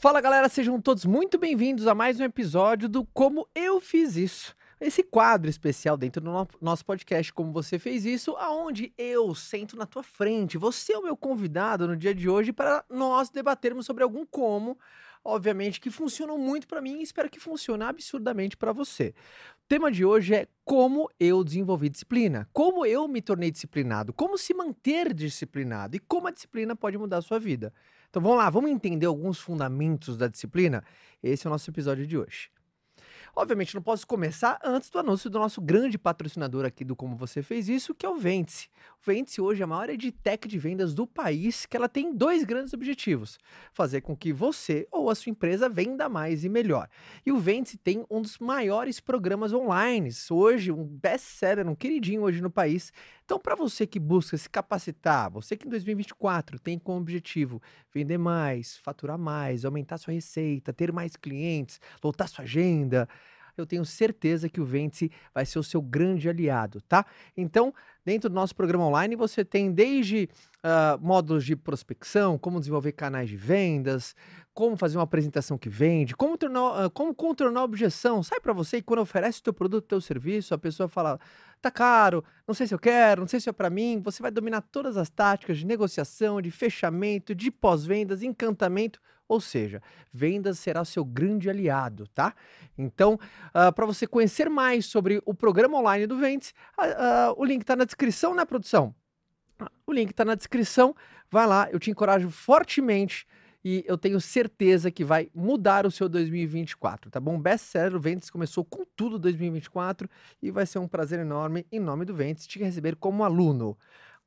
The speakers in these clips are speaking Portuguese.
Fala galera, sejam todos muito bem-vindos a mais um episódio do Como Eu Fiz Isso. Esse quadro especial dentro do no- nosso podcast, Como Você Fez Isso, aonde eu sento na tua frente. Você é o meu convidado no dia de hoje para nós debatermos sobre algum como, obviamente, que funcionam muito para mim e espero que funcione absurdamente para você. O tema de hoje é como eu desenvolvi disciplina, como eu me tornei disciplinado, como se manter disciplinado e como a disciplina pode mudar a sua vida. Então vamos lá, vamos entender alguns fundamentos da disciplina? Esse é o nosso episódio de hoje. Obviamente, não posso começar antes do anúncio do nosso grande patrocinador aqui do Como Você Fez Isso, que é o Vence. O Vence hoje é a maior edtech de vendas do país, que ela tem dois grandes objetivos. Fazer com que você ou a sua empresa venda mais e melhor. E o Vence tem um dos maiores programas online, hoje um best-seller, um queridinho hoje no país. Então, para você que busca se capacitar, você que em 2024 tem como objetivo vender mais, faturar mais, aumentar sua receita, ter mais clientes, lotar sua agenda, eu tenho certeza que o Vence vai ser o seu grande aliado, tá? Então, dentro do nosso programa online, você tem desde ah, módulos de prospecção, como desenvolver canais de vendas, como fazer uma apresentação que vende, como, tornar, ah, como contornar objeção. Sai para você e quando oferece o teu produto, teu serviço, a pessoa fala, tá caro, não sei se eu quero, não sei se é para mim. Você vai dominar todas as táticas de negociação, de fechamento, de pós-vendas, encantamento. Ou seja, vendas será seu grande aliado, tá? Então, para você conhecer mais sobre o programa online do Ventes, ah, ah, o link está na descrição, né, produção? O link está na descrição. Vai lá, eu te encorajo fortemente e eu tenho certeza que vai mudar o seu 2024, tá bom? Best Seller Ventes começou com tudo 2024 e vai ser um prazer enorme, em nome do Ventes, te receber como aluno.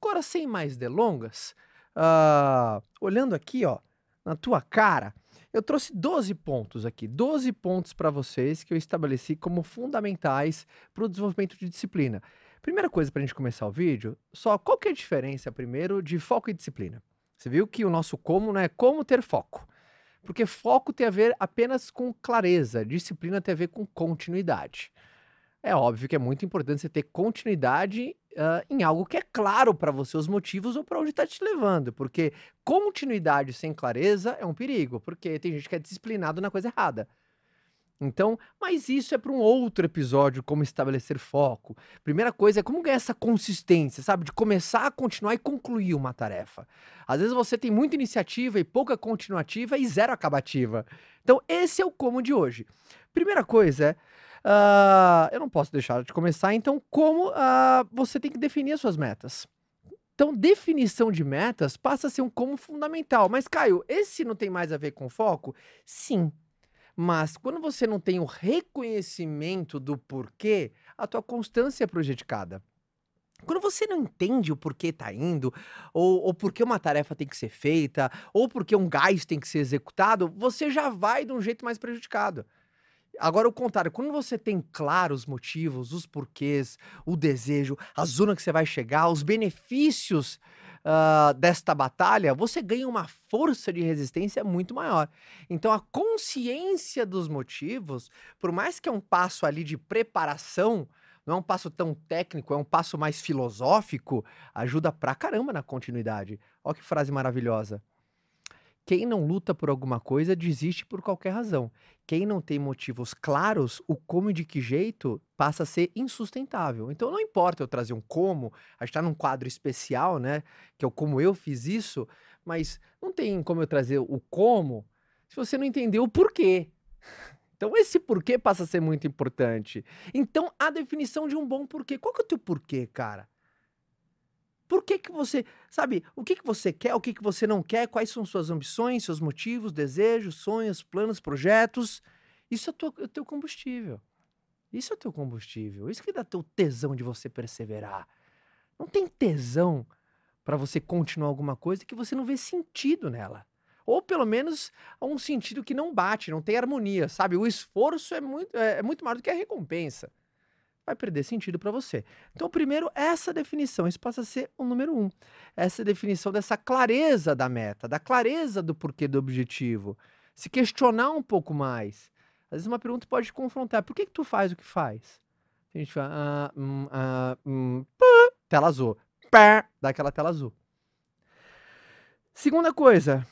Agora, sem mais delongas, ah, olhando aqui, ó, na tua cara, eu trouxe 12 pontos aqui, 12 pontos para vocês que eu estabeleci como fundamentais para o desenvolvimento de disciplina. Primeira coisa para a gente começar o vídeo, só qual que é a diferença primeiro de foco e disciplina? Você viu que o nosso como não é como ter foco. Porque foco tem a ver apenas com clareza, disciplina tem a ver com continuidade. É óbvio que é muito importante você ter continuidade ah, em algo que é claro para você os motivos ou para onde está te levando, porque continuidade sem clareza é um perigo, porque tem gente que é disciplinado na coisa errada. Então, mas isso é para um outro episódio, como estabelecer foco. Primeira coisa é como ganhar essa consistência, sabe? De começar a continuar e concluir uma tarefa. Às vezes você tem muita iniciativa e pouca continuativa e zero acabativa. Então, esse é o como de hoje. Primeira coisa é. Ah, eu não posso deixar de começar, então, como ah, você tem que definir as suas metas. Então, definição de metas passa a ser um como fundamental. Mas, Caio, esse não tem mais a ver com foco? Sim. Mas quando você não tem o reconhecimento do porquê, a tua constância é prejudicada. Quando você não entende o porquê tá indo, ou, ou por que uma tarefa tem que ser feita, ou porque um gás tem que ser executado, você já vai de um jeito mais prejudicado. Agora, o contrário, quando você tem claro os motivos, os porquês, o desejo, a zona que você vai chegar, os benefícios ah, desta batalha, você ganha uma força de resistência muito maior. Então, a consciência dos motivos, por mais que é um passo ali de preparação, não é um passo tão técnico, é um passo mais filosófico, ajuda pra caramba na continuidade. Olha que frase maravilhosa. Quem não luta por alguma coisa desiste por qualquer razão. Quem não tem motivos claros, o como e de que jeito passa a ser insustentável. Então não importa eu trazer um como, a gente está num quadro especial, né? Que é o como eu fiz isso, mas não tem como eu trazer o como se você não entendeu o porquê. Então esse porquê passa a ser muito importante. Então a definição de um bom porquê. Qual que é o teu porquê, cara? Por que que você, sabe, o que que você quer, o que que você não quer, quais são suas ambições, seus motivos, desejos, sonhos, planos, projetos? Isso é o teu, é teu combustível. Isso é o teu combustível. Isso que dá teu tesão de você perseverar. Não tem tesão para você continuar alguma coisa que você não vê sentido nela. Ou pelo menos um sentido que não bate, não tem harmonia, sabe? O esforço é muito, é, é muito maior do que a recompensa. Vai perder sentido para você. Então, primeiro, essa definição, isso passa a ser o número um. Essa definição dessa clareza da meta, da clareza do porquê do objetivo. Se questionar um pouco mais. Às vezes uma pergunta pode te confrontar. Por que, que tu faz o que faz? A gente fala, ah, hum, ah, hum, pá, tela azul. Pá, dá aquela tela azul. Segunda coisa,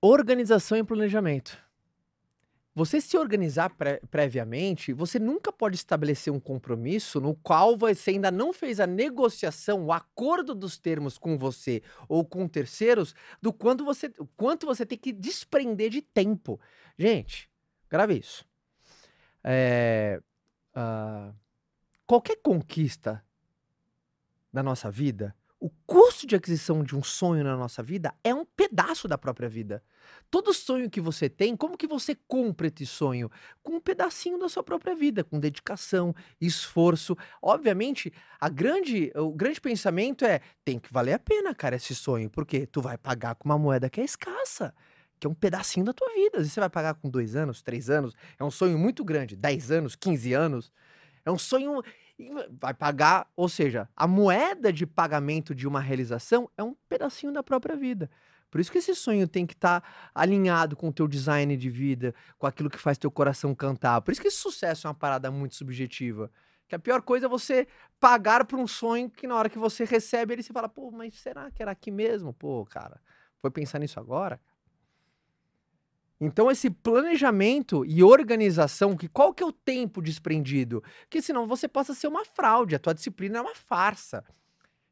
organização e planejamento. Você se organizar pré previamente, você nunca pode estabelecer um compromisso no qual você ainda não fez a negociação, o acordo dos termos com você ou com terceiros, do quanto você, quanto você tem que desprender de tempo. Gente, grave isso. É, uh, qualquer conquista da nossa vida, o custo de aquisição de um sonho na nossa vida é um pedaço da própria vida. Todo sonho que você tem, como que você compra esse sonho? Com um pedacinho da sua própria vida, com dedicação, esforço. Obviamente, a grande, o grande pensamento é: tem que valer a pena, cara, esse sonho, porque tu vai pagar com uma moeda que é escassa que é um pedacinho da tua vida. Vezes você vai pagar com dois anos, três anos, é um sonho muito grande, dez anos, quinze anos. É um sonho. Vai pagar, ou seja, a moeda de pagamento de uma realização é um pedacinho da própria vida. Por isso que esse sonho tem que estar tá alinhado com o teu design de vida, com aquilo que faz teu coração cantar. Por isso que esse sucesso é uma parada muito subjetiva. Que a pior coisa é você pagar por um sonho que na hora que você recebe ele, você fala, pô, mas será que era aqui mesmo? Pô, cara, foi pensar nisso agora? Então, esse planejamento e organização, que qual que é o tempo desprendido? Porque senão você passa a ser uma fraude, a tua disciplina é uma farsa.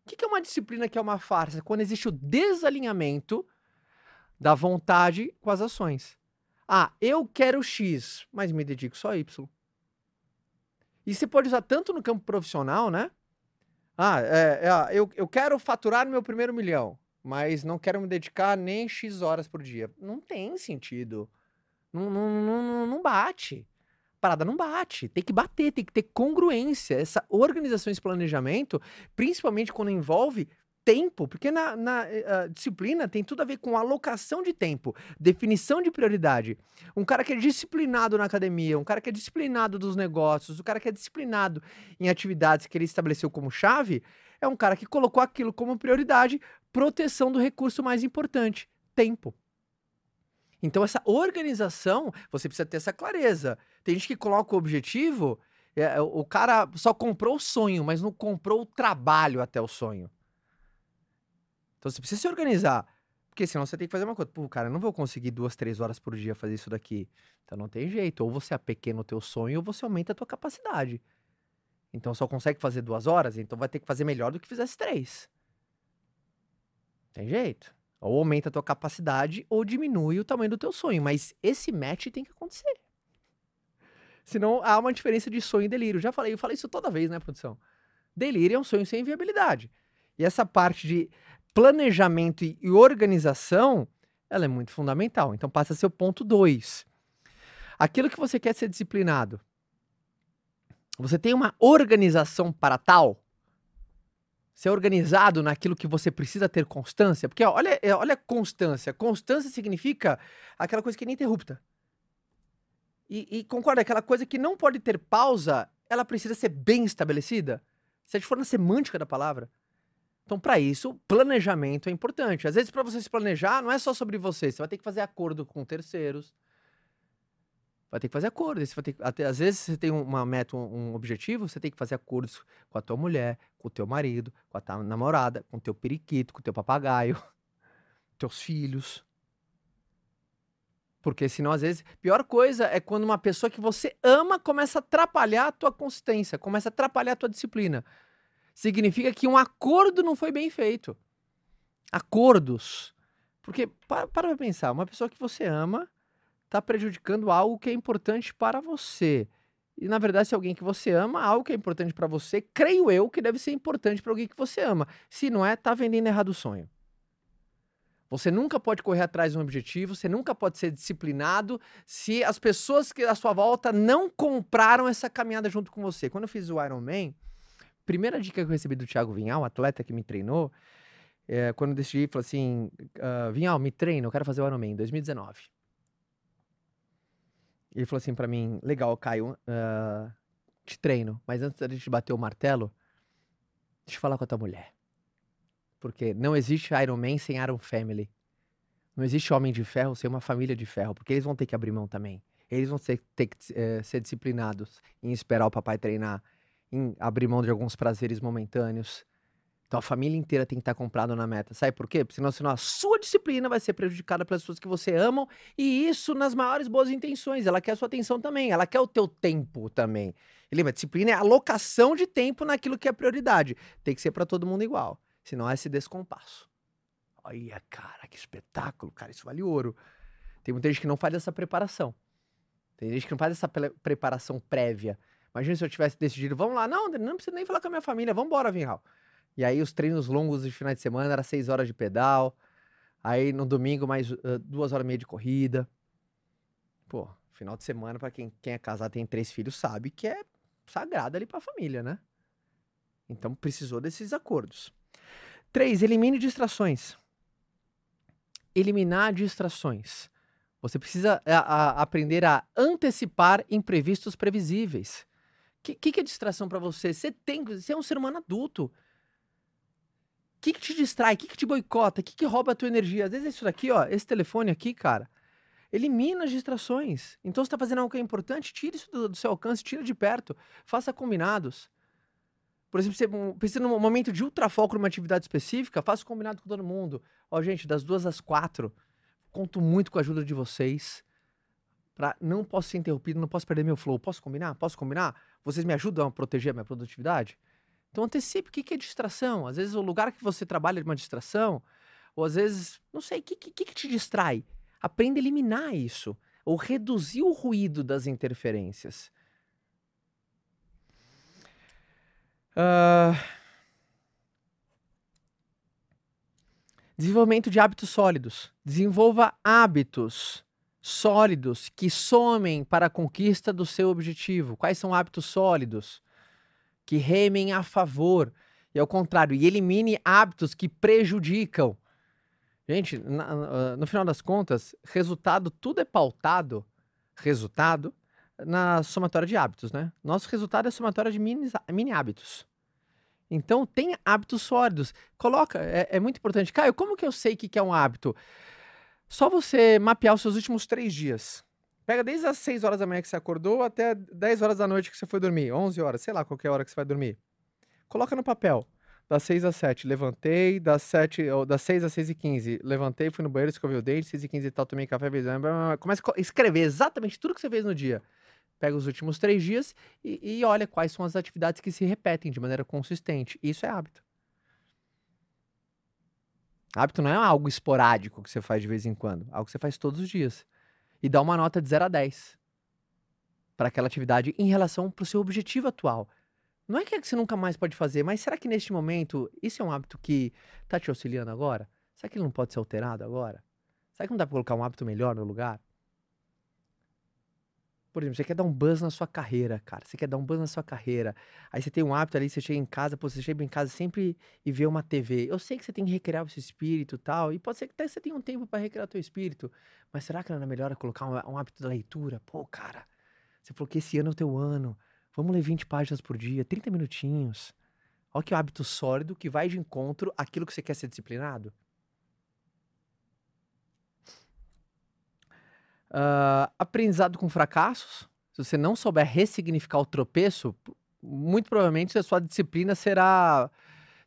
O que, que é uma disciplina que é uma farsa? Quando existe o desalinhamento da vontade com as ações. Ah, eu quero X, mas me dedico só a Y. E você pode usar tanto no campo profissional, né? Ah, é, é, eu, eu quero faturar meu primeiro milhão mas não quero me dedicar nem X horas por dia. Não tem sentido. Não, não, não, não bate. Parada não bate. Tem que bater, tem que ter congruência. Essa organização, esse planejamento, principalmente quando envolve tempo, porque na, na uh, disciplina tem tudo a ver com alocação de tempo, definição de prioridade. Um cara que é disciplinado na academia, um cara que é disciplinado dos negócios, um cara que é disciplinado em atividades que ele estabeleceu como chave, é um cara que colocou aquilo como prioridade, proteção do recurso mais importante, tempo. Então, essa organização, você precisa ter essa clareza. Tem gente que coloca o objetivo, é, o cara só comprou o sonho, mas não comprou o trabalho até o sonho. Então, você precisa se organizar. Porque senão você tem que fazer uma coisa. Pô, cara, eu não vou conseguir duas, três horas por dia fazer isso daqui. Então não tem jeito. Ou você apequena o teu sonho, ou você aumenta a tua capacidade. Então só consegue fazer duas horas, então vai ter que fazer melhor do que fizesse três. Tem jeito. Ou aumenta a tua capacidade ou diminui o tamanho do teu sonho. Mas esse match tem que acontecer. Senão há uma diferença de sonho e delírio. Já falei, eu falei isso toda vez, né, produção? Delírio é um sonho sem viabilidade. E essa parte de planejamento e organização, ela é muito fundamental. Então passa a ser o ponto 2. Aquilo que você quer ser disciplinado, você tem uma organização para tal? Ser organizado naquilo que você precisa ter constância? Porque olha, é, olha constância. Constância significa aquela coisa que é ininterrupta. E, e concorda, aquela coisa que não pode ter pausa, ela precisa ser bem estabelecida. Se a gente for na semântica da palavra. Então, para isso, planejamento é importante. Às vezes, para você se planejar, não é só sobre você. Você vai ter que fazer acordo com terceiros vai ter que fazer acordos. Você vai ter, até, às vezes você tem uma meta, um, um, objetivo, você tem que fazer acordos com a tua mulher, com o teu marido, com a tua namorada, com o teu periquito, com o teu papagaio, teus filhos. Porque senão, às vezes, pior coisa é quando uma pessoa que você ama começa a atrapalhar a tua consistência, começa a atrapalhar a tua disciplina. Significa que um acordo não foi bem feito. Acordos. Porque, para, para pensar, uma pessoa que você ama, está prejudicando algo que é importante para você. E na verdade, se alguém que você ama, algo que é importante para você, creio eu que deve ser importante para alguém que você ama. Se não é, tá vendendo errado o sonho. Você nunca pode correr atrás de um objetivo, você nunca pode ser disciplinado se as pessoas que à sua volta não compraram essa caminhada junto com você. Quando eu fiz o Iron Man, primeira dica que eu recebi do Thiago Vinhal, atleta que me treinou, É, quando eu decidi, falei assim, uh, Vinhal, me treina, eu quero fazer o Ironman em 2019. Ele falou assim para mim, legal, Caio, uh, te treino, mas antes da gente bater o martelo, deixa eu falar com a tua mulher. Porque não existe Iron Man sem Iron Family. Não existe homem de ferro sem uma família de ferro, porque eles vão ter que abrir mão também. Eles vão ter, ter que é, ser disciplinados em esperar o papai treinar, em abrir mão de alguns prazeres momentâneos. Então a família inteira tem que estar comprada na meta. Sabe por quê? Porque senão, senão a sua disciplina vai ser prejudicada pelas pessoas que você ama e isso nas maiores boas intenções. Ela quer a sua atenção também, ela quer o teu tempo também. E lembra, disciplina é alocação de tempo naquilo que é prioridade. Tem que ser para todo mundo igual, senão é esse descompasso. Olha, cara, que espetáculo, cara, isso vale ouro. Tem muita gente que não faz essa preparação. Tem gente que não faz essa preparação prévia. Imagina se eu tivesse decidido, vamos lá, não, não precisa nem falar com a minha família, vamos embora, Vinhal. E aí os treinos longos de final de semana era seis horas de pedal. Aí no domingo mais uh, duas horas e meia de corrida. Pô, final de semana para quem, quem é casado tem três filhos sabe que é sagrado ali para a família, né? Então precisou desses acordos. Três, elimine distrações. Eliminar distrações. Você precisa a, a, aprender a antecipar imprevistos previsíveis. O que, que, que, é distração para você? Você tem, você é um ser humano adulto que, que te distrai? O que, que te boicota? O que, que rouba a tua energia? Às vezes é isso daqui, ó, esse telefone aqui, cara, elimina as distrações. Então, você está fazendo algo que é importante, tira isso do, do, seu alcance, tira de perto, faça combinados. Por exemplo, você precisa num momento de ultrafoco numa atividade específica, faça combinado com todo mundo. Ó, gente, das duas às quatro, conto muito com a ajuda de vocês. Pra, não posso ser interrompido, não posso perder meu flow. Posso combinar? Posso combinar? Vocês me ajudam a proteger a minha produtividade? Então antecipe o que é distração. Às vezes o lugar que você trabalha é uma distração, ou às vezes, não sei, o que, que, que te distrai? Aprenda a eliminar isso, ou reduzir o ruído das interferências. Uh... Desenvolvimento de hábitos sólidos. Desenvolva hábitos sólidos que somem para a conquista do seu objetivo. Quais são hábitos sólidos? Que remem a favor e ao contrário, e elimine hábitos que prejudicam. Gente, na, no final das contas, resultado, tudo é pautado, resultado, na somatória de hábitos, né? Nosso resultado é a somatória de mini, mini hábitos. Então, tem hábitos sólidos. Coloca, é, é, muito importante. Caio, como que eu sei que, que é um hábito? Só você mapear os seus últimos três dias. Pega desde as 6 horas da manhã que você acordou até 10 horas da noite que você foi dormir, 11 horas, sei lá, qualquer hora que você vai dormir. Coloca no papel. Das 6 às 7, levantei, das 7, ou das 6 às 6 e 15, levantei, fui no banheiro, escovei o dente, 6 e 15 e tal, tomei café, começa a escrever exatamente tudo que você fez no dia. Pega os últimos três dias e, e olha quais são as atividades que se repetem de maneira consistente. Isso é hábito. Hábito não é algo esporádico que você faz de vez em quando, algo que você faz todos os dias e dá uma nota de 0 a 10 para aquela atividade em relação para o seu objetivo atual. Não é que você nunca mais pode fazer, mas será que neste momento isso é um hábito que está te auxiliando agora? Será que ele não pode ser alterado agora? Será que não dá para colocar um hábito melhor no lugar? Por exemplo, você quer dar um buzz na sua carreira, cara. Você quer dar um buzz na sua carreira. Aí você tem um hábito ali, você chega em casa, pô, você chega em casa sempre e vê uma TV. Eu sei que você tem que recriar o seu espírito e tal. E pode ser que até você tenha um tempo para recriar o seu espírito. Mas será que não é melhor colocar um, um hábito da leitura? Pô, cara, você falou que esse ano é o teu ano. Vamos ler 20 páginas por dia, 30 minutinhos. Olha que hábito sólido que vai de encontro àquilo que você quer ser disciplinado. Uh, aprendizado com fracassos. Se você não souber ressignificar o tropeço, muito provavelmente a sua disciplina será,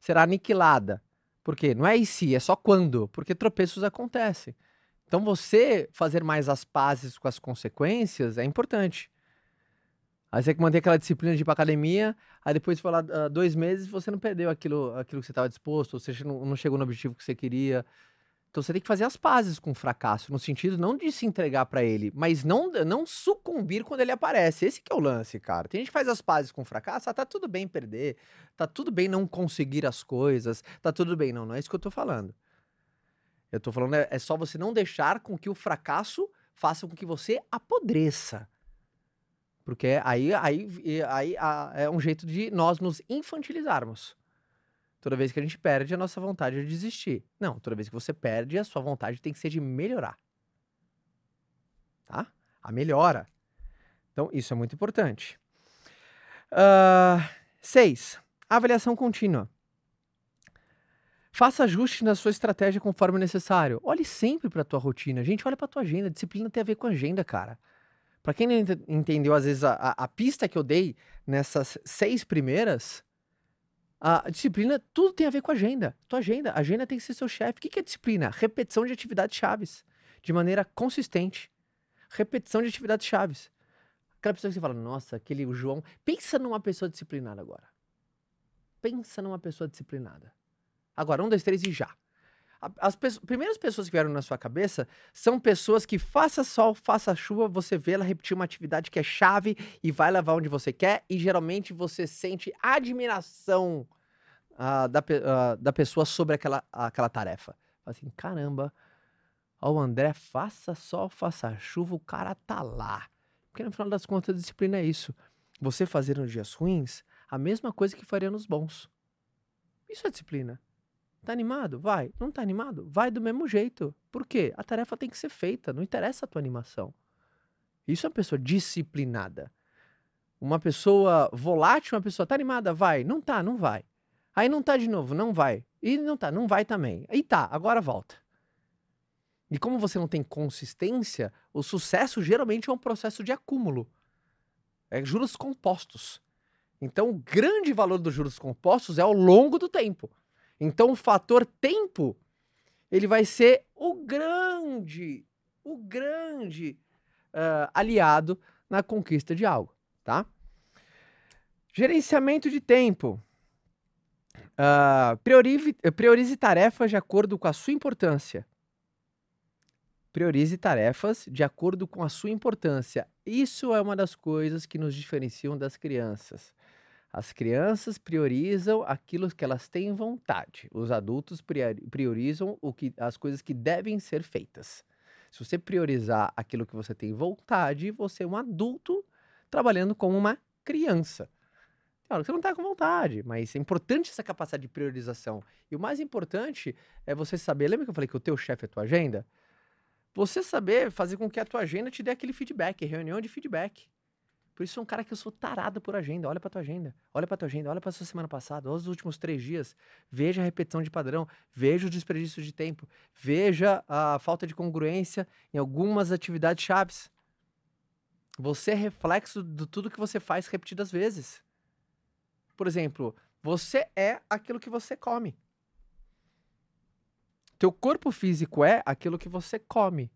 será aniquilada. Por quê? Não é em si, é só quando, porque tropeços acontecem. Então você fazer mais as pazes com as consequências é importante. Aí você tem que manter aquela disciplina de ir pra academia, aí depois de falar uh, dois meses você não perdeu aquilo, aquilo que você estava disposto, ou seja, não, não chegou no objetivo que você queria. Então você tem que fazer as pazes com o fracasso, no sentido não de se entregar para ele, mas não, não sucumbir quando ele aparece. Esse que é o lance, cara. Tem gente que faz as pazes com o fracasso, ah, tá tudo bem perder, tá tudo bem não conseguir as coisas, tá tudo bem. Não, não é isso que eu tô falando. Eu tô falando, é, é só você não deixar com que o fracasso faça com que você apodreça. Porque aí, aí, aí, aí é um jeito de nós nos infantilizarmos. Toda vez que a gente perde, a nossa vontade é de desistir. Não, toda vez que você perde, a sua vontade tem que ser de melhorar. Tá? A melhora. Então, isso é muito importante. Uh, seis, avaliação contínua. Faça ajustes na sua estratégia conforme necessário. Olhe sempre para a tua rotina. Gente, olha para a tua agenda. Disciplina tem a ver com agenda, cara. Para quem não entendeu, às vezes, a, a, a, pista que eu dei nessas seis primeiras, a disciplina, tudo tem a ver com agenda. Tua agenda. A agenda tem que ser seu chefe. O que, que é disciplina? Repetição de atividades chaves. De maneira consistente. Repetição de atividades chaves. Aquela pessoa que você fala, nossa, aquele o João. Pensa numa pessoa disciplinada agora. Pensa numa pessoa disciplinada. Agora, um, dois, três e já. As primeiras pessoas que vieram na sua cabeça são pessoas que, faça sol, faça chuva, você vê ela repetir uma atividade que é chave e vai levar onde você quer, e geralmente você sente admiração uh, da, uh, da pessoa sobre aquela, aquela tarefa. Assim, caramba, ó, o André, faça sol, faça chuva, o cara tá lá. Porque no final das contas, a disciplina é isso. Você fazer nos dias ruins a mesma coisa que faria nos bons. Isso é disciplina. Tá animado? Vai. Não tá animado? Vai do mesmo jeito. Por quê? A tarefa tem que ser feita, não interessa a tua animação. Isso é uma pessoa disciplinada. Uma pessoa volátil, uma pessoa tá animada? Vai. Não tá, não vai. Aí não tá de novo, não vai. E não tá, não vai também. E tá, agora volta. E como você não tem consistência, o sucesso geralmente é um processo de acúmulo. É juros compostos. Então, o grande valor dos juros compostos é ao longo do tempo. Então o fator tempo ele vai ser o grande, o grande uh, aliado na conquista de algo, tá? Gerenciamento de tempo. Uh, priorize, priorize tarefas de acordo com a sua importância. Priorize tarefas de acordo com a sua importância. Isso é uma das coisas que nos diferenciam das crianças. As crianças priorizam aquilo que elas têm vontade. Os adultos priorizam o que, as coisas que devem ser feitas. Se você priorizar aquilo que você tem vontade, você é um adulto trabalhando como uma criança. Claro, você não está com vontade, mas é importante essa capacidade de priorização. E o mais importante é você saber. Lembra que eu falei que o teu chefe é a tua agenda? Você saber fazer com que a tua agenda te dê aquele feedback, reunião de feedback. Por isso, sou um cara que eu sou tarado por agenda. Olha pra tua agenda. Olha pra tua agenda. Olha pra sua semana passada. Olha os últimos três dias. Veja a repetição de padrão. Veja o desperdício de tempo. Veja a falta de congruência em algumas atividades chaves. Você é reflexo de tudo que você faz repetidas vezes. Por exemplo, você é aquilo que você come. Teu corpo físico é aquilo que você come.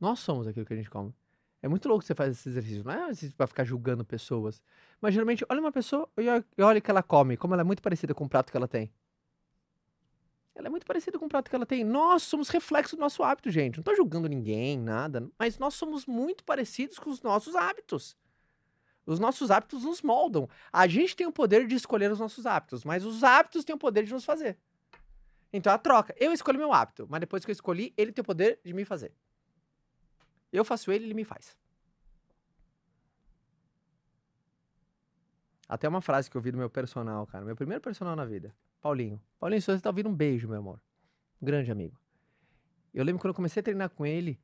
Nós somos aquilo que a gente come. É muito louco você fazer esse exercício. Não é exercício pra ficar julgando pessoas. Mas geralmente, olha uma pessoa e olha o que ela come, como ela é muito parecida com o prato que ela tem. Ela é muito parecida com o prato que ela tem. Nós somos reflexo do nosso hábito, gente. Não tô julgando ninguém, nada. Mas nós somos muito parecidos com os nossos hábitos. Os nossos hábitos nos moldam. A gente tem o poder de escolher os nossos hábitos, mas os hábitos têm o poder de nos fazer. Então a troca. Eu escolhi meu hábito, mas depois que eu escolhi, ele tem o poder de me fazer. Eu faço ele, ele me faz. Até uma frase que eu vi do meu personal, cara. Meu primeiro personal na vida. Paulinho. Paulinho, se você tá ouvindo, um beijo, meu amor. Um grande amigo. Eu lembro quando eu comecei a treinar com ele,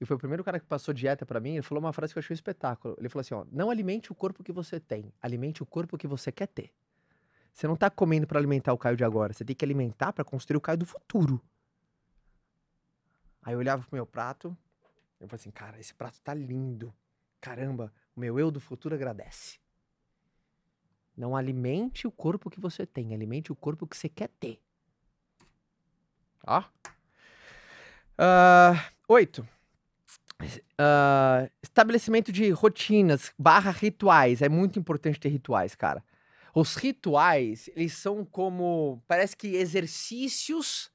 e foi o primeiro cara que passou dieta para mim, ele falou uma frase que eu achei um espetáculo. Ele falou assim, ó, não alimente o corpo que você tem, alimente o corpo que você quer ter. Você não tá comendo para alimentar o Caio de agora, você tem que alimentar para construir o Caio do futuro. Aí eu olhava pro meu prato, eu falei assim, cara, esse prato tá lindo. Caramba, o meu eu do futuro agradece. Não alimente o corpo que você tem, alimente o corpo que você quer ter. Ó. Uh, oito. Uh, estabelecimento de rotinas barra rituais. É muito importante ter rituais, cara. Os rituais, eles são como. Parece que exercícios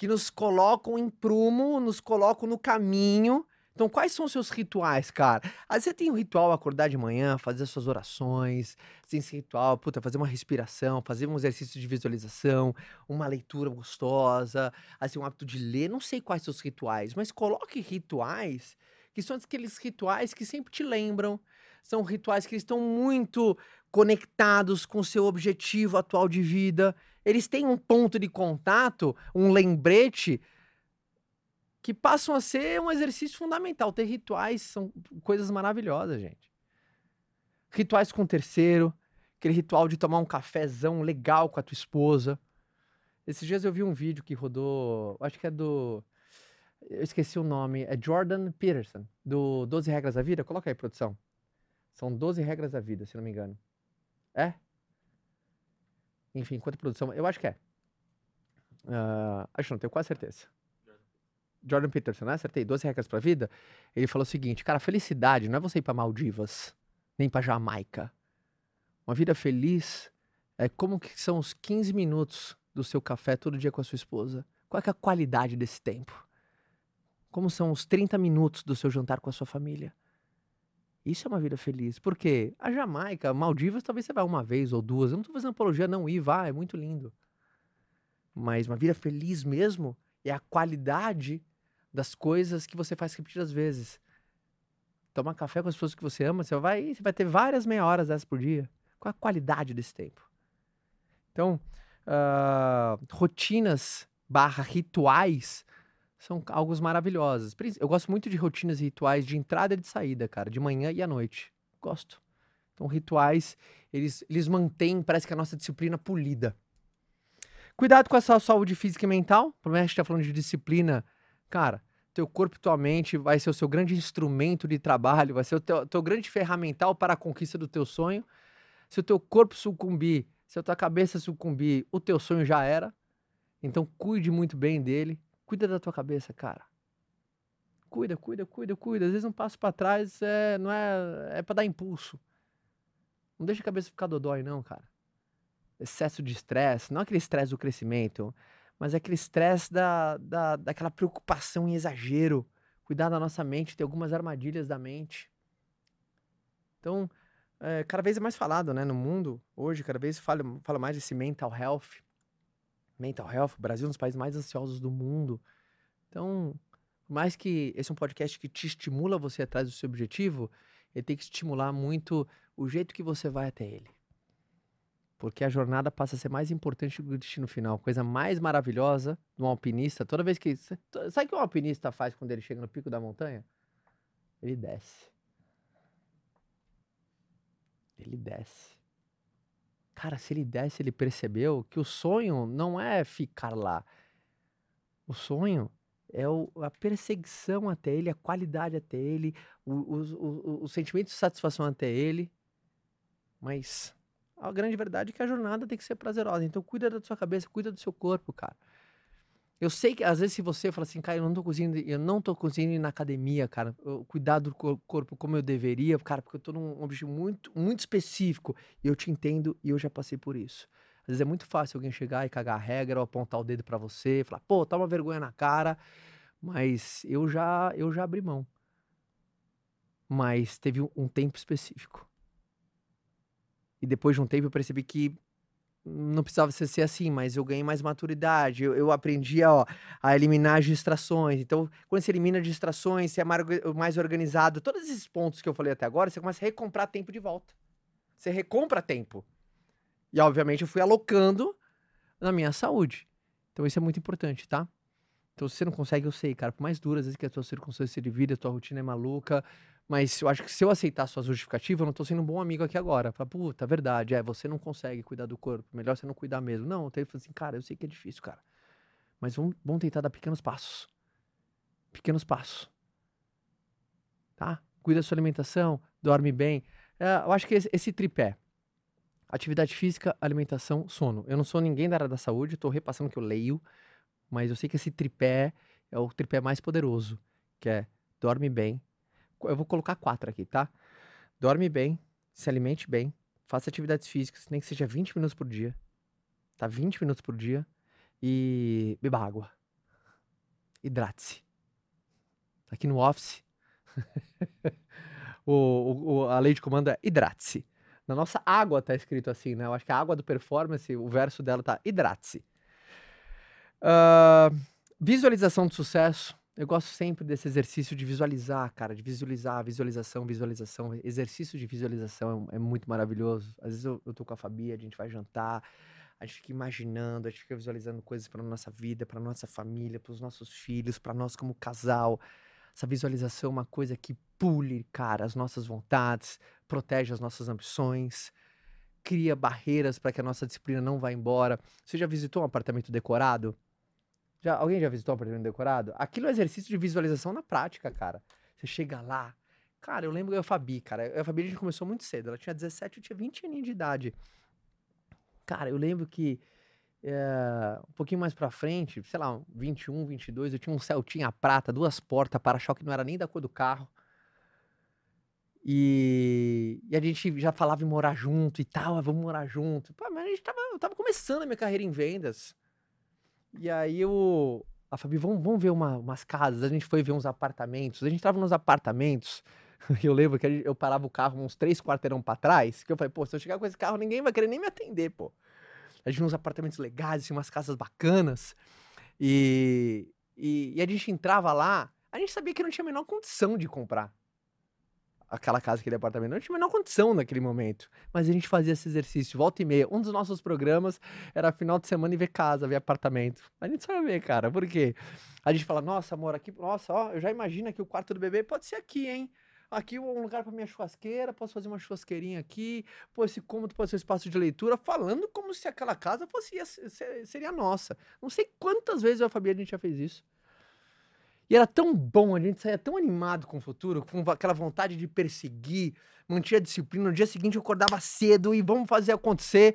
que nos colocam em prumo, nos colocam no caminho. Então, quais são os seus rituais, cara? Às vezes você tem um ritual acordar de manhã, fazer as suas orações, tem esse ritual, puta, fazer uma respiração, fazer um exercício de visualização, uma leitura gostosa, assim, um hábito de ler, não sei quais são os rituais, mas coloque rituais que são aqueles rituais que sempre te lembram, são rituais que estão muito conectados com o seu objetivo atual de vida. Eles têm um ponto de contato, um lembrete que passam a ser um exercício fundamental. Ter rituais são coisas maravilhosas, gente. Rituais com o terceiro, aquele ritual de tomar um cafezão legal com a tua esposa. Esses dias eu vi um vídeo que rodou, acho que é do. Eu esqueci o nome, é Jordan Peterson, do 12 Regras da Vida. Coloca aí, produção. São 12 regras da vida, se não me engano. É? Enfim, quanto produção. Eu acho que é. Uh, acho não, tenho quase certeza. Jordan Peterson, né? Acertei. 12 regras pra vida. Ele falou o seguinte: cara, felicidade não é você ir pra Maldivas, nem pra Jamaica. Uma vida feliz é como que são os 15 minutos do seu café todo dia com a sua esposa. Qual é, é a qualidade desse tempo? Como são os 30 minutos do seu jantar com a sua família? Isso é uma vida feliz. Porque a Jamaica, Maldivas, talvez você vá uma vez ou duas. Eu não estou fazendo apologia, não ir, vá, é muito lindo. Mas uma vida feliz mesmo é a qualidade das coisas que você faz repetidas vezes. Tomar café com as pessoas que você ama, você vai, você vai ter várias meia horas dessas por dia. Qual a qualidade desse tempo? Então, uh, rotinas barra rituais são algo maravilhosos. Eu gosto muito de rotinas e rituais de entrada e de saída, cara, de manhã e à noite. Gosto. Então, rituais, eles, eles mantêm, parece que a nossa disciplina polida. Cuidado com a sua saúde física e mental. Por mais que a gente tá falando de disciplina, cara, teu corpo e tua mente vai ser o seu grande instrumento de trabalho, vai ser o teu, teu grande ferramental para a conquista do teu sonho. Se o teu corpo sucumbir, se a tua cabeça sucumbir, o teu sonho já era. Então, cuide muito bem dele. Cuida da tua cabeça, cara. Cuida, cuida, cuida, cuida. Às vezes um passo para trás é, não é, é para dar impulso. Não deixa a cabeça ficar dodói, não, cara. Excesso de estresse, não aquele estresse do crescimento, mas aquele estresse da, da, daquela preocupação em exagero. Cuidar da nossa mente, ter algumas armadilhas da mente. Então, é, cada vez é mais falado, né, no mundo, hoje, cada vez fala, fala mais desse mental health mental health, Brasil é um dos países mais ansiosos do mundo. Então, por mais que esse é um podcast que te estimula você atrás do seu objetivo, ele tem que estimular muito o jeito que você vai até ele. Porque a jornada passa a ser mais importante do que o destino final. Coisa mais maravilhosa de um alpinista, toda vez que. Sabe o que um alpinista faz quando ele chega no pico da montanha? Ele desce. Ele desce. Cara, se ele desse, ele percebeu que o sonho não é ficar lá. O sonho é o, a perseguição até ele, a qualidade até ele, o, o, o sentimento de satisfação até ele. Mas a grande verdade é que a jornada tem que ser prazerosa. Então cuida da sua cabeça, cuida do seu corpo, cara. Eu sei que às vezes se você fala assim, cara, eu não tô conseguindo, eu não tô ir na academia, cara, cuidar do corpo como eu deveria, cara, porque eu tô num objetivo muito, muito específico. E eu te entendo e eu já passei por isso. Às vezes é muito fácil alguém chegar e cagar a regra ou apontar o dedo para você, falar, pô, tá uma vergonha na cara, mas eu já, eu já abri mão. Mas teve um tempo específico. E depois de um tempo eu percebi que não precisava ser assim, mas eu ganhei mais maturidade, eu, eu aprendi ó, a eliminar as distrações. Então, quando você elimina distrações, você é mais organizado, todos esses pontos que eu falei até agora, você começa a recomprar tempo de volta. Você recompra tempo. E, obviamente, eu fui alocando na minha saúde. Então, isso é muito importante, tá? Então, se você não consegue, eu sei, cara, por mais duras às vezes que a tua circunstância de vida, a tua rotina é maluca, mas eu acho que se eu aceitar sua justificativa, eu não tô sendo um bom amigo aqui agora. Fala, puta, verdade, é, você não consegue cuidar do corpo, melhor você não cuidar mesmo. Não, eu falar assim, cara, eu sei que é difícil, cara. Mas vamos, vamos tentar dar pequenos passos. Pequenos passos. Tá? Cuida da sua alimentação, dorme bem. É, eu acho que esse, esse tripé, atividade física, alimentação, sono. Eu não sou ninguém da área da saúde, estou repassando que eu leio, mas eu sei que esse tripé é o tripé mais poderoso, que é dorme bem, eu vou colocar quatro aqui, tá? Dorme bem, se alimente bem, faça atividades físicas, nem que seja 20 minutos por dia, tá? 20 minutos por dia e beba água. Hidrate-se. Aqui no Office, o, o, a lei de comando é hidrate-se. Na nossa água tá escrito assim, né? Eu acho que a água do performance, o verso dela tá hidrate-se. Uh, visualização de sucesso eu gosto sempre desse exercício de visualizar, cara, de visualizar, visualização, visualização. Exercício de visualização é, é muito maravilhoso. Às vezes eu, eu tô com a Fabi, a gente vai jantar, a gente fica imaginando, a gente fica visualizando coisas para nossa vida, para nossa família, para os nossos filhos, para nós como casal. Essa visualização é uma coisa que pule, cara, as nossas vontades, protege as nossas ambições, cria barreiras para que a nossa disciplina não vá embora. Você já visitou um apartamento decorado? Já, alguém já visitou um apartamento decorado? Aquilo é exercício de visualização na prática, cara. Você chega lá. Cara, eu lembro eu e a Fabi, cara. Eu e a Fabi a gente começou muito cedo. Ela tinha 17, eu tinha 20 aninhos de idade. Cara, eu lembro que é, um pouquinho mais pra frente, sei lá, 21, 22, eu tinha um Celtinha prata, duas portas, para-choque não era nem da cor do carro. E, e, a gente já falava em morar junto e tal, ah, vamos morar junto. Pô, mas a gente tava, eu tava começando a minha carreira em vendas. E aí eu, a Fabi, vamos, vamos ver uma, umas casas. A gente foi ver uns apartamentos. A gente tava nos apartamentos. Eu lembro que eu parava o carro uns três quarteirão para trás. Que eu falei, pô, se eu chegar com esse carro, ninguém vai querer nem me atender, pô. A gente viu uns apartamentos legais, assim, umas casas bacanas. E, e, e a gente entrava lá, a gente sabia que não tinha a menor condição de comprar aquela casa, aquele apartamento. Não tinha a menor condição naquele momento. Mas a gente fazia esse exercício, volta e meia. Um dos nossos programas era final de semana e ver casa, ver apartamento. A gente só ia ver, cara. Por quê? A gente fala, nossa, amor, aqui, nossa, ó, eu já imagino que o quarto do bebê pode ser aqui, hein? Aqui um lugar para minha churrasqueira, posso fazer uma churrasqueirinha aqui. Pô, esse cômodo pode ser um espaço de leitura, falando como se aquela casa fosse seria nossa. Não sei quantas vezes eu a Fabi a gente já fez isso. E era tão bom, a gente saía tão animado com o futuro, com aquela vontade de perseguir, mantinha a disciplina. No dia seguinte eu acordava cedo e vamos fazer acontecer.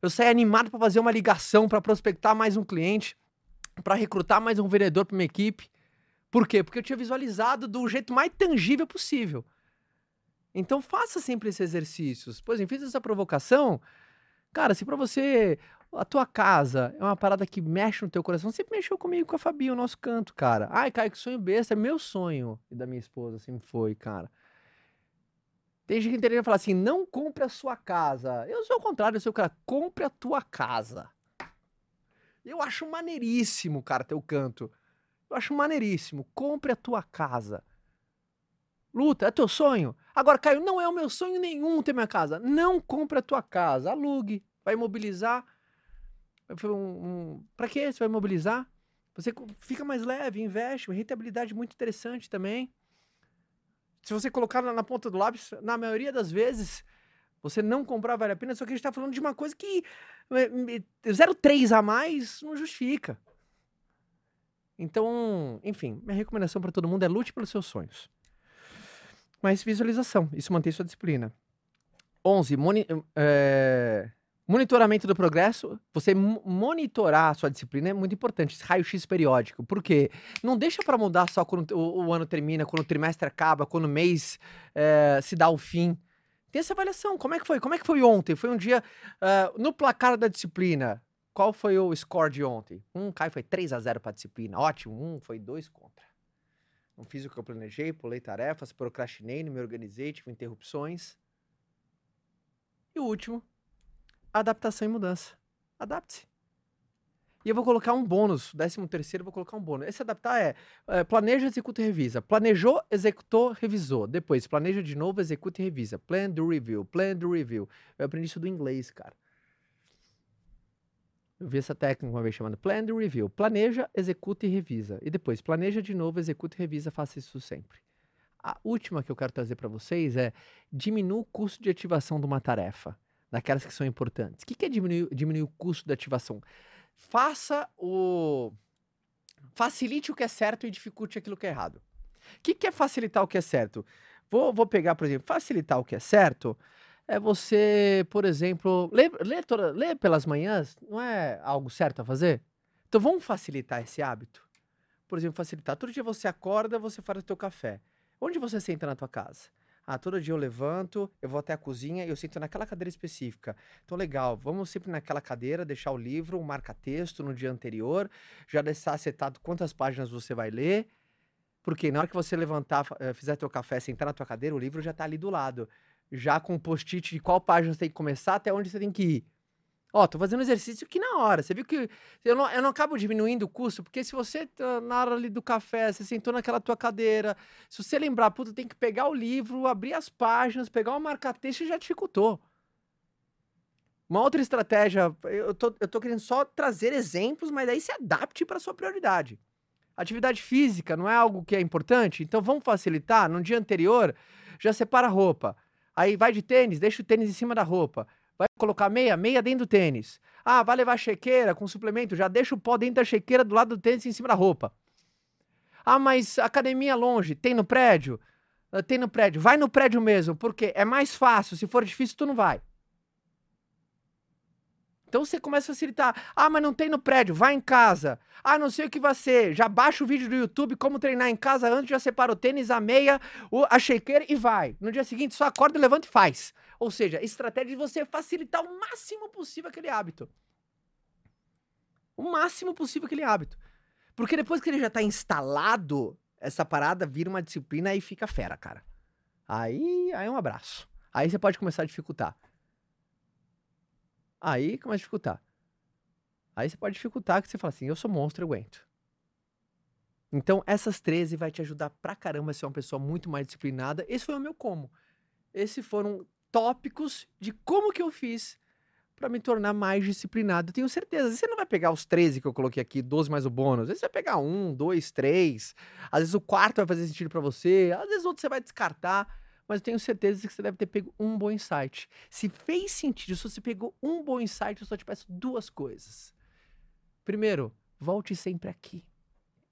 Eu saía animado para fazer uma ligação, para prospectar mais um cliente, para recrutar mais um vendedor para minha equipe. Por quê? Porque eu tinha visualizado do jeito mais tangível possível. Então faça sempre esses exercícios. Por exemplo, fiz essa provocação. Cara, se para você a tua casa é uma parada que mexe no teu coração, sempre mexeu comigo com a Fabi, o nosso canto, cara. Ai, Caio, que sonho besta, é meu sonho. E da minha esposa sempre foi, cara. Tem gente que entende falar assim: não compre a sua casa. Eu sou o contrário, eu sou o cara, compre a tua casa. Eu acho maneiríssimo, cara, teu canto. Eu acho maneiríssimo. Compre a tua casa. Luta, é teu sonho? Agora, Caio, não é o meu sonho nenhum ter minha casa. Não compre a tua casa. Alugue. Vai imobilizar. Um, um... Para que você vai imobilizar? Você fica mais leve, investe. Uma rentabilidade muito interessante também. Se você colocar na ponta do lápis, na maioria das vezes, você não comprar vale a pena. Só que a gente está falando de uma coisa que 0,3 a mais não justifica. Então, enfim, minha recomendação para todo mundo é lute pelos seus sonhos. Mas visualização, isso mantém sua disciplina. 11. Moni é, monitoramento do progresso. Você monitorar a sua disciplina é muito importante. Raio-x periódico. Por quê? Não deixa para mudar só quando o, o, ano termina, quando o trimestre acaba, quando o mês é, se dá o fim. Tem essa avaliação. Como é que foi? Como é que foi ontem? Foi um dia uh, no placar da disciplina. Qual foi o score de ontem? Um, Caio foi 3 a 0 para disciplina. Ótimo. Um foi 2 contra. Não fiz o que eu planejei, pulei tarefas, procrastinei, não me organizei, tive interrupções. E o último, adaptação e mudança. Adapte-se. E eu vou colocar um bônus, décimo terceiro, vou colocar um bônus. Esse adaptar é, é planeja, executa e revisa. Planejou, executou, revisou. Depois, planeja de novo, executa e revisa. Plan do review, plan do review. Eu aprendi isso do inglês, cara. Eu vi essa técnica uma vez chamada Plan the Review. Planeja, executa e revisa. E depois, planeja de novo, executa e revisa, faça isso sempre. A última que eu quero trazer para vocês é diminua o custo de ativação de uma tarefa, daquelas que são importantes. O que é diminuir, diminuir o custo de ativação? Faça o. Facilite o que é certo e dificulte aquilo que é errado. O que é facilitar o que é certo? Vou, vou pegar, por exemplo, facilitar o que é certo é você, por exemplo, ler, ler pelas manhãs não é algo certo a fazer? Então vamos facilitar esse hábito. Por exemplo, facilitar. Todo dia você acorda, você faz o teu café. Onde você senta na tua casa? Ah, todo dia eu levanto, eu vou até a cozinha e eu sento naquela cadeira específica. Então, legal, vamos sempre naquela cadeira, deixar o livro, um marca-texto no dia anterior, já deixar setado quantas páginas você vai ler. Porque na hora que você levantar, eh, fizer teu café, sentar na tua cadeira, o livro já está ali do lado já com um post-it de qual página você tem que começar até onde você tem que ir. Ó, tô fazendo exercício aqui na hora. Você viu que eu não, eu não acabo diminuindo o custo, porque se você, tá na hora ali do café, você sentou naquela tua cadeira, se você lembrar, puta, tem que pegar o livro, abrir as páginas, pegar uma marca-texto, já dificultou. Uma outra estratégia, eu tô, eu tô querendo só trazer exemplos, mas aí se adapte para sua prioridade. Atividade física não é algo que é importante? Então vamos facilitar. No dia anterior, já separa a roupa. Aí vai de tênis, deixa o tênis em cima da roupa. Vai colocar meia, meia dentro do tênis. Ah, vai levar chequeira com suplemento, já deixa o pó dentro da chequeira do lado do tênis em cima da roupa. Ah, mas academia longe, tem no prédio? Ah, tem no prédio. Vai no prédio mesmo, porque é mais fácil. Se for difícil, tu não vai. Então você começa a facilitar. Ah, mas não tem no prédio, vai em casa. Ah, não sei o que vai ser. Já baixa o vídeo do YouTube, como treinar em casa antes, já separa o tênis, a meia, a shaker e vai. No dia seguinte, só acorda, levanta e faz. Ou seja, estratégia de você facilitar o máximo possível aquele hábito. O máximo possível aquele hábito. Porque depois que ele já tá instalado, essa parada vira uma disciplina e fica fera, cara. Aí, aí é um abraço. Aí você pode começar a dificultar. Aí começa a dificultar. Aí você pode dificultar que você fala assim, eu sou monstro, eu aguento. Então, essas 13 vai te ajudar pra caramba a ser uma pessoa muito mais disciplinada. Esse foi o meu como. Esses foram tópicos de como que eu fiz para me tornar mais disciplinado. Tenho certeza. Você não vai pegar os 13 que eu coloquei aqui, 12 mais o bônus. Você vai pegar um, dois, três. Às vezes o quarto vai fazer sentido para você. Às vezes outro você vai descartar mas eu tenho certeza que você deve ter pego um bom insight. Se fez sentido, se você pegou um bom insight, eu só te peço duas coisas. Primeiro, volte sempre aqui.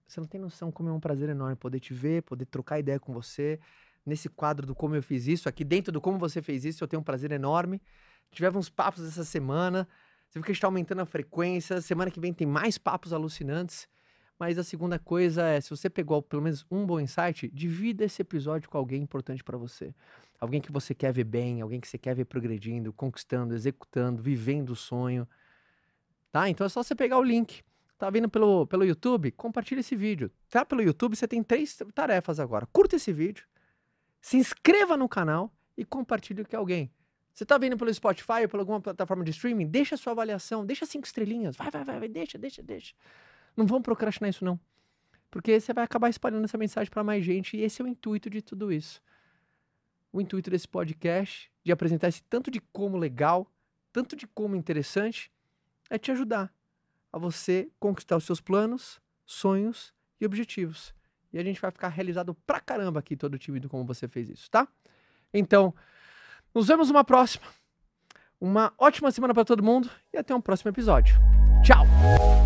Você não tem noção como é um prazer enorme poder te ver, poder trocar ideia com você. Nesse quadro do como eu fiz isso, aqui dentro do como você fez isso, eu tenho um prazer enorme. Tivemos uns papos essa semana. Você viu que a gente está aumentando a frequência. Semana que vem tem mais papos alucinantes. Mas a segunda coisa é, se você pegou pelo menos um bom insight, divida esse episódio com alguém importante para você. Alguém que você quer ver bem, alguém que você quer ver progredindo, conquistando, executando, vivendo o sonho. Tá? Então é só você pegar o link. Tá vindo pelo, pelo YouTube? Compartilha esse vídeo. Tá pelo YouTube, você tem três tarefas agora. Curta esse vídeo, se inscreva no canal e compartilhe com alguém. Você tá vendo pelo Spotify ou por alguma plataforma de streaming? Deixa sua avaliação, deixa cinco estrelinhas. Vai, vai, vai, vai deixa, deixa, deixa. Não vamos procrastinar isso, não. Porque você vai acabar espalhando essa mensagem para mais gente e esse é o intuito de tudo isso. O intuito desse podcast, de apresentar esse tanto de como legal, tanto de como interessante, é te ajudar a você conquistar os seus planos, sonhos e objetivos. E a gente vai ficar realizado pra caramba aqui, todo o time do como você fez isso, tá? Então, nos vemos numa próxima. Uma ótima semana para todo mundo e até um próximo episódio. Tchau!